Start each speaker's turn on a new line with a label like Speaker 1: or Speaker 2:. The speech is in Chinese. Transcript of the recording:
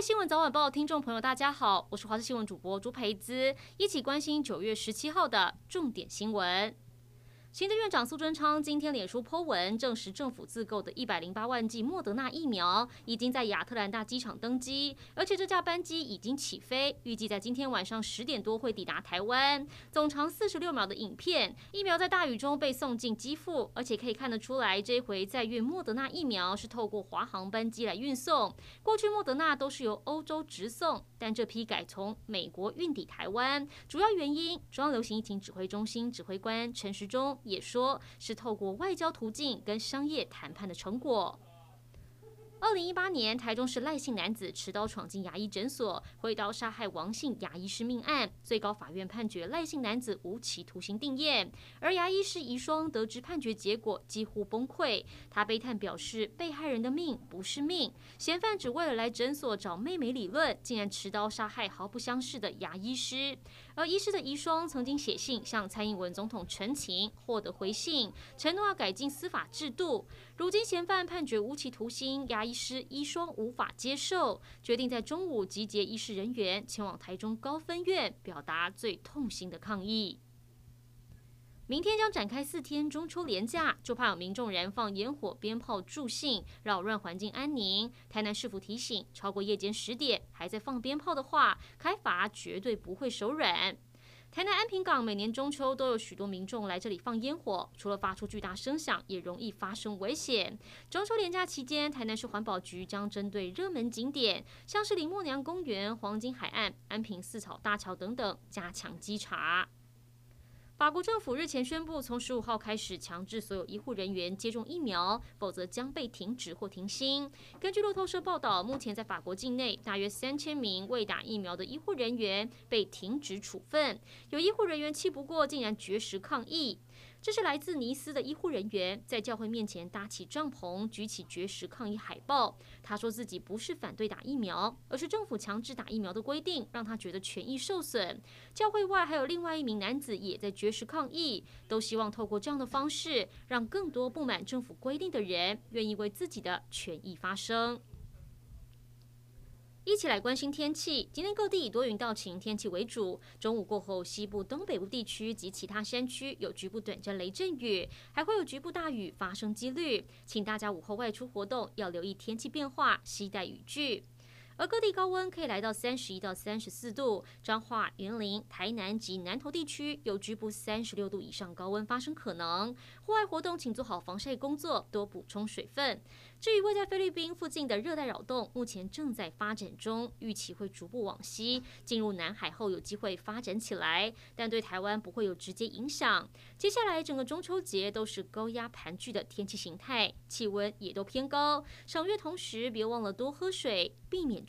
Speaker 1: 新闻早晚报听众朋友，大家好，我是华视新闻主播朱培姿，一起关心九月十七号的重点新闻。行政院长苏贞昌今天脸书 po 文证实，政府自购的一百零八万剂莫德纳疫苗已经在亚特兰大机场登机，而且这架班机已经起飞，预计在今天晚上十点多会抵达台湾。总长四十六秒的影片，疫苗在大雨中被送进机腹，而且可以看得出来，这回在运莫德纳疫苗是透过华航班机来运送。过去莫德纳都是由欧洲直送，但这批改从美国运抵台湾，主要原因，中央流行疫情指挥中心指挥官陈时中。也说是透过外交途径跟商业谈判的成果。二零一八年，台中市赖姓男子持刀闯进牙医诊所，挥刀杀害王姓牙医师命案，最高法院判决赖姓男子无期徒刑定谳。而牙医师遗孀得知判决结果，几乎崩溃。他悲叹表示，被害人的命不是命，嫌犯只为了来诊所找妹妹理论，竟然持刀杀害毫不相识的牙医师。而医师的遗孀曾经写信向蔡英文总统陈情，获得回信，承诺要改进司法制度。如今嫌犯判决无期徒刑，牙医师遗孀无法接受，决定在中午集结医师人员前往台中高分院，表达最痛心的抗议。明天将展开四天中秋连假，就怕有民众燃放烟火、鞭炮助兴，扰乱环境安宁。台南市府提醒，超过夜间十点还在放鞭炮的话，开罚绝对不会手软。台南安平港每年中秋都有许多民众来这里放烟火，除了发出巨大声响，也容易发生危险。中秋连假期间，台南市环保局将针对热门景点，像是林默娘公园、黄金海岸、安平四草大桥等等，加强稽查。法国政府日前宣布，从十五号开始强制所有医护人员接种疫苗，否则将被停职或停薪。根据路透社报道，目前在法国境内，大约三千名未打疫苗的医护人员被停职处分。有医护人员气不过，竟然绝食抗议。这是来自尼斯的医护人员在教会面前搭起帐篷，举起绝食抗议海报。他说自己不是反对打疫苗，而是政府强制打疫苗的规定让他觉得权益受损。教会外还有另外一名男子也在绝食抗议，都希望透过这样的方式，让更多不满政府规定的人愿意为自己的权益发声。一起来关心天气。今天各地以多云到晴天气为主。中午过后，西部、东北部地区及其他山区有局部短暂雷阵雨，还会有局部大雨发生几率。请大家午后外出活动要留意天气变化，携带雨具。而各地高温可以来到三十一到三十四度，彰化、云林、台南及南投地区有局部三十六度以上高温发生可能。户外活动请做好防晒工作，多补充水分。至于位在菲律宾附近的热带扰动，目前正在发展中，预期会逐步往西进入南海后有机会发展起来，但对台湾不会有直接影响。接下来整个中秋节都是高压盘踞的天气形态，气温也都偏高。赏月同时别忘了多喝水，避免。